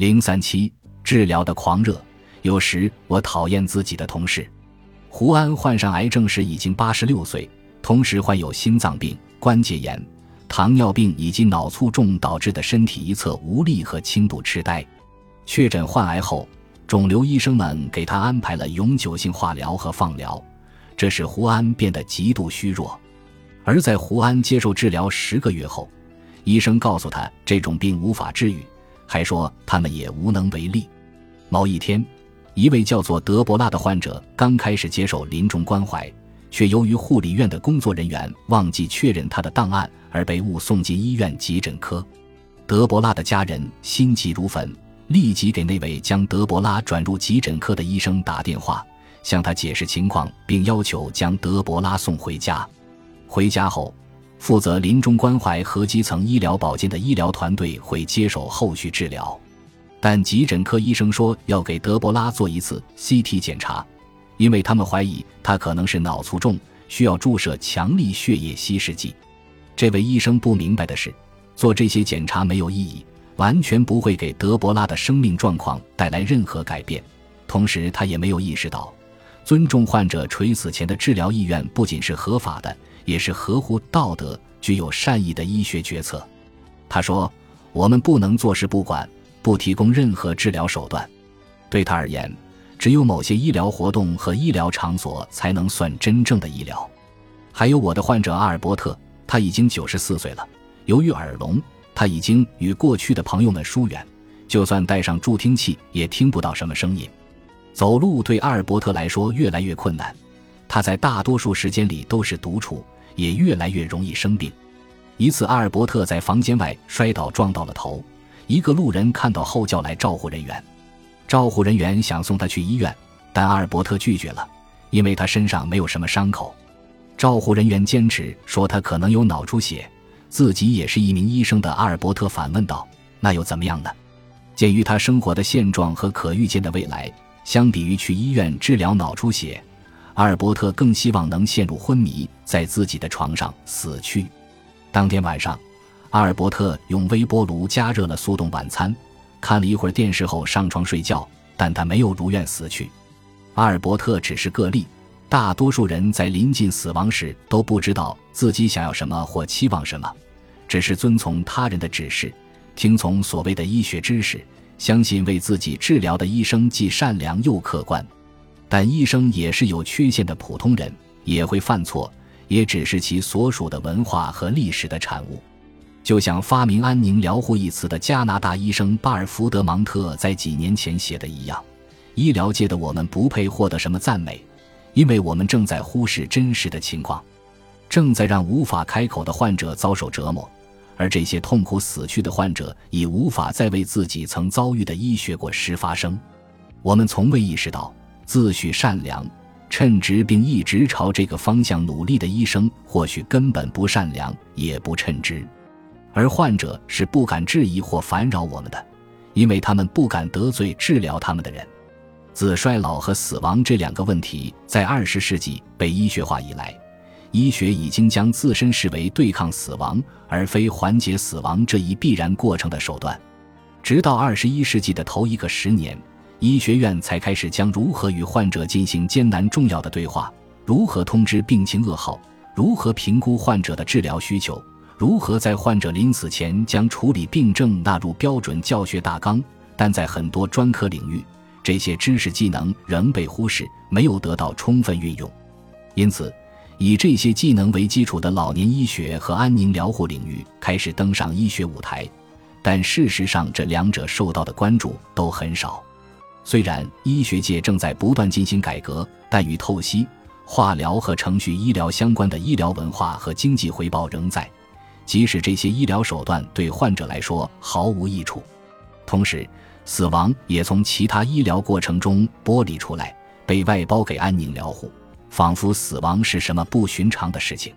零三七治疗的狂热，有时我讨厌自己的同事。胡安患上癌症时已经八十六岁，同时患有心脏病、关节炎、糖尿病以及脑卒中导致的身体一侧无力和轻度痴呆。确诊患癌后，肿瘤医生们给他安排了永久性化疗和放疗，这使胡安变得极度虚弱。而在胡安接受治疗十个月后，医生告诉他这种病无法治愈，还说他们也无能为力。某一天。一位叫做德伯拉的患者刚开始接受临终关怀，却由于护理院的工作人员忘记确认他的档案而被误送进医院急诊科。德伯拉的家人心急如焚，立即给那位将德伯拉转入急诊科的医生打电话，向他解释情况，并要求将德伯拉送回家。回家后，负责临终关怀和基层医疗保健的医疗团队会接手后续治疗。但急诊科医生说要给德伯拉做一次 CT 检查，因为他们怀疑他可能是脑卒中，需要注射强力血液稀释剂。这位医生不明白的是，做这些检查没有意义，完全不会给德伯拉的生命状况带来任何改变。同时，他也没有意识到，尊重患者垂死前的治疗意愿不仅是合法的，也是合乎道德、具有善意的医学决策。他说：“我们不能坐视不管。”不提供任何治疗手段，对他而言，只有某些医疗活动和医疗场所才能算真正的医疗。还有我的患者阿尔伯特，他已经九十四岁了。由于耳聋，他已经与过去的朋友们疏远，就算戴上助听器也听不到什么声音。走路对阿尔伯特来说越来越困难，他在大多数时间里都是独处，也越来越容易生病。一次，阿尔伯特在房间外摔倒，撞到了头。一个路人看到后叫来照护人员，照护人员想送他去医院，但阿尔伯特拒绝了，因为他身上没有什么伤口。照护人员坚持说他可能有脑出血，自己也是一名医生的阿尔伯特反问道：“那又怎么样呢？”鉴于他生活的现状和可预见的未来，相比于去医院治疗脑出血，阿尔伯特更希望能陷入昏迷，在自己的床上死去。当天晚上。阿尔伯特用微波炉加热了速冻晚餐，看了一会儿电视后上床睡觉，但他没有如愿死去。阿尔伯特只是个例，大多数人在临近死亡时都不知道自己想要什么或期望什么，只是遵从他人的指示，听从所谓的医学知识，相信为自己治疗的医生既善良又客观。但医生也是有缺陷的普通人，也会犯错，也只是其所属的文化和历史的产物。就像发明“安宁疗护”一词的加拿大医生巴尔福德·芒特在几年前写的一样，医疗界的我们不配获得什么赞美，因为我们正在忽视真实的情况，正在让无法开口的患者遭受折磨，而这些痛苦死去的患者已无法再为自己曾遭遇的医学过失发声。我们从未意识到，自诩善良、称职并一直朝这个方向努力的医生，或许根本不善良，也不称职。而患者是不敢质疑或烦扰我们的，因为他们不敢得罪治疗他们的人。自衰老和死亡这两个问题在二十世纪被医学化以来，医学已经将自身视为对抗死亡而非缓解死亡这一必然过程的手段。直到二十一世纪的头一个十年，医学院才开始将如何与患者进行艰难重要的对话，如何通知病情噩耗，如何评估患者的治疗需求。如何在患者临死前将处理病症纳入标准教学大纲？但在很多专科领域，这些知识技能仍被忽视，没有得到充分运用。因此，以这些技能为基础的老年医学和安宁疗护领域开始登上医学舞台。但事实上，这两者受到的关注都很少。虽然医学界正在不断进行改革，但与透析、化疗和程序医疗相关的医疗文化和经济回报仍在。即使这些医疗手段对患者来说毫无益处，同时，死亡也从其他医疗过程中剥离出来，被外包给安宁疗护，仿佛死亡是什么不寻常的事情。